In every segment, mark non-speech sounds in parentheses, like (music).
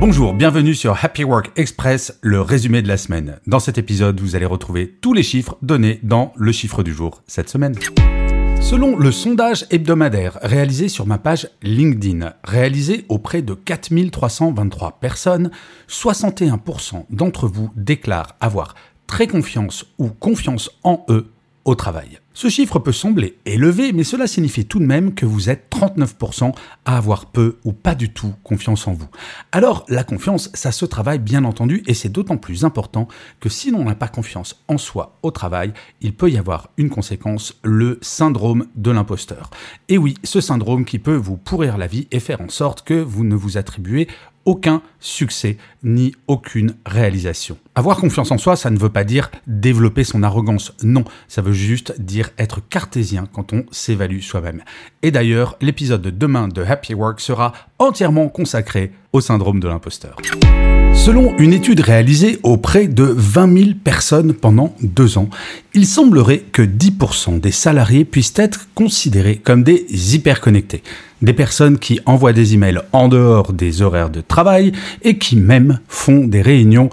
Bonjour, bienvenue sur Happy Work Express, le résumé de la semaine. Dans cet épisode, vous allez retrouver tous les chiffres donnés dans le chiffre du jour cette semaine. Selon le sondage hebdomadaire réalisé sur ma page LinkedIn, réalisé auprès de 4323 personnes, 61% d'entre vous déclarent avoir très confiance ou confiance en eux au travail. Ce chiffre peut sembler élevé, mais cela signifie tout de même que vous êtes 39% à avoir peu ou pas du tout confiance en vous. Alors, la confiance, ça se travaille bien entendu, et c'est d'autant plus important que si l'on n'a pas confiance en soi au travail, il peut y avoir une conséquence, le syndrome de l'imposteur. Et oui, ce syndrome qui peut vous pourrir la vie et faire en sorte que vous ne vous attribuez aucun succès ni aucune réalisation. Avoir confiance en soi, ça ne veut pas dire développer son arrogance. Non, ça veut juste dire être cartésien quand on s'évalue soi-même. Et d'ailleurs, l'épisode de demain de Happy Work sera entièrement consacré au syndrome de l'imposteur. Selon une étude réalisée auprès de 20 000 personnes pendant deux ans, il semblerait que 10% des salariés puissent être considérés comme des hyperconnectés. Des personnes qui envoient des emails en dehors des horaires de travail et qui même font des réunions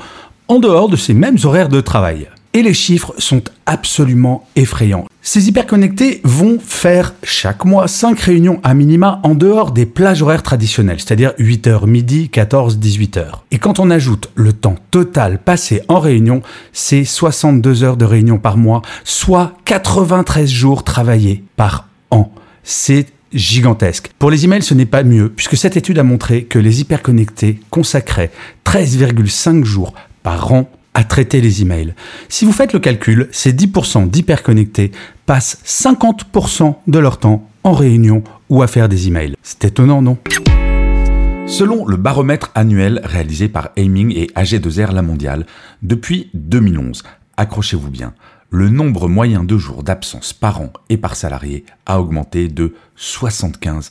en dehors de ces mêmes horaires de travail. Et les chiffres sont absolument effrayants. Ces hyperconnectés vont faire chaque mois 5 réunions à minima en dehors des plages horaires traditionnelles, c'est-à-dire 8h midi, 14, 18h. Et quand on ajoute le temps total passé en réunion, c'est 62 heures de réunion par mois, soit 93 jours travaillés par an. C'est gigantesque. Pour les emails, ce n'est pas mieux, puisque cette étude a montré que les hyperconnectés consacraient 13,5 jours par an traiter les emails. Si vous faites le calcul, ces 10% d'hyperconnectés passent 50% de leur temps en réunion ou à faire des emails. C'est étonnant, non? Selon le baromètre annuel réalisé par Aiming et AG2R La Mondiale, depuis 2011, accrochez-vous bien, le nombre moyen de jours d'absence par an et par salarié a augmenté de 75%.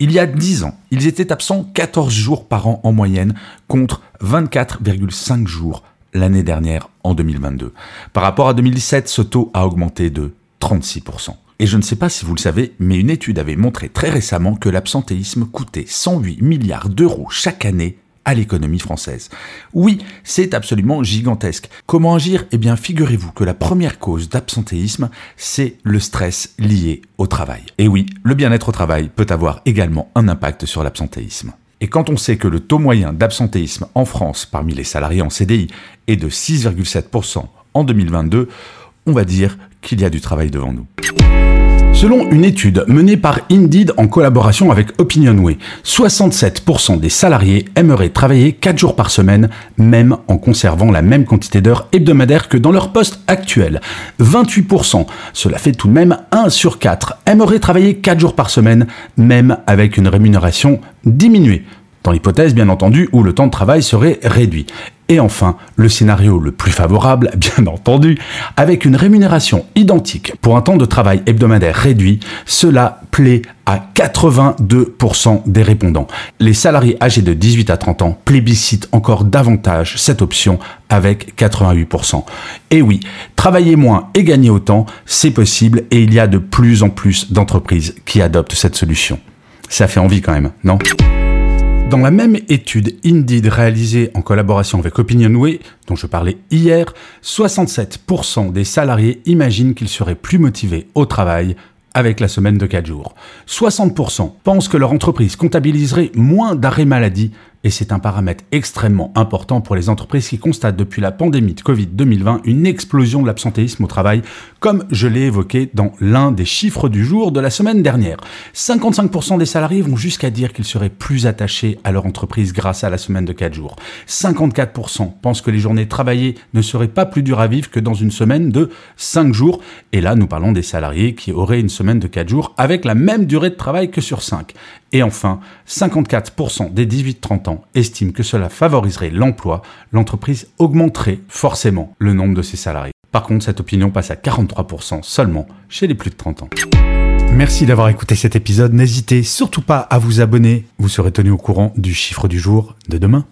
Il y a 10 ans, ils étaient absents 14 jours par an en moyenne contre 24,5 jours l'année dernière en 2022. Par rapport à 2017, ce taux a augmenté de 36%. Et je ne sais pas si vous le savez, mais une étude avait montré très récemment que l'absentéisme coûtait 108 milliards d'euros chaque année à l'économie française. Oui, c'est absolument gigantesque. Comment agir? Eh bien, figurez-vous que la première cause d'absentéisme, c'est le stress lié au travail. Et oui, le bien-être au travail peut avoir également un impact sur l'absentéisme. Et quand on sait que le taux moyen d'absentéisme en France parmi les salariés en CDI est de 6,7% en 2022, on va dire qu'il y a du travail devant nous. Selon une étude menée par Indeed en collaboration avec Opinionway, 67% des salariés aimeraient travailler 4 jours par semaine, même en conservant la même quantité d'heures hebdomadaires que dans leur poste actuel. 28%, cela fait tout de même 1 sur 4, aimeraient travailler 4 jours par semaine, même avec une rémunération diminuée dans l'hypothèse bien entendu où le temps de travail serait réduit. Et enfin, le scénario le plus favorable, (laughs) bien entendu, avec une rémunération identique pour un temps de travail hebdomadaire réduit, cela plaît à 82% des répondants. Les salariés âgés de 18 à 30 ans plébiscitent encore davantage cette option avec 88%. Et oui, travailler moins et gagner autant, c'est possible et il y a de plus en plus d'entreprises qui adoptent cette solution. Ça fait envie quand même, non? Dans la même étude Indeed réalisée en collaboration avec Opinionway, dont je parlais hier, 67% des salariés imaginent qu'ils seraient plus motivés au travail avec la semaine de 4 jours. 60% pensent que leur entreprise comptabiliserait moins d'arrêts maladie et c'est un paramètre extrêmement important pour les entreprises qui constatent depuis la pandémie de Covid 2020 une explosion de l'absentéisme au travail, comme je l'ai évoqué dans l'un des chiffres du jour de la semaine dernière. 55% des salariés vont jusqu'à dire qu'ils seraient plus attachés à leur entreprise grâce à la semaine de 4 jours. 54% pensent que les journées travaillées ne seraient pas plus dures à vivre que dans une semaine de 5 jours. Et là, nous parlons des salariés qui auraient une semaine de 4 jours avec la même durée de travail que sur 5. Et enfin, 54% des 18-30 ans estiment que cela favoriserait l'emploi. L'entreprise augmenterait forcément le nombre de ses salariés. Par contre, cette opinion passe à 43% seulement chez les plus de 30 ans. Merci d'avoir écouté cet épisode. N'hésitez surtout pas à vous abonner. Vous serez tenu au courant du chiffre du jour de demain.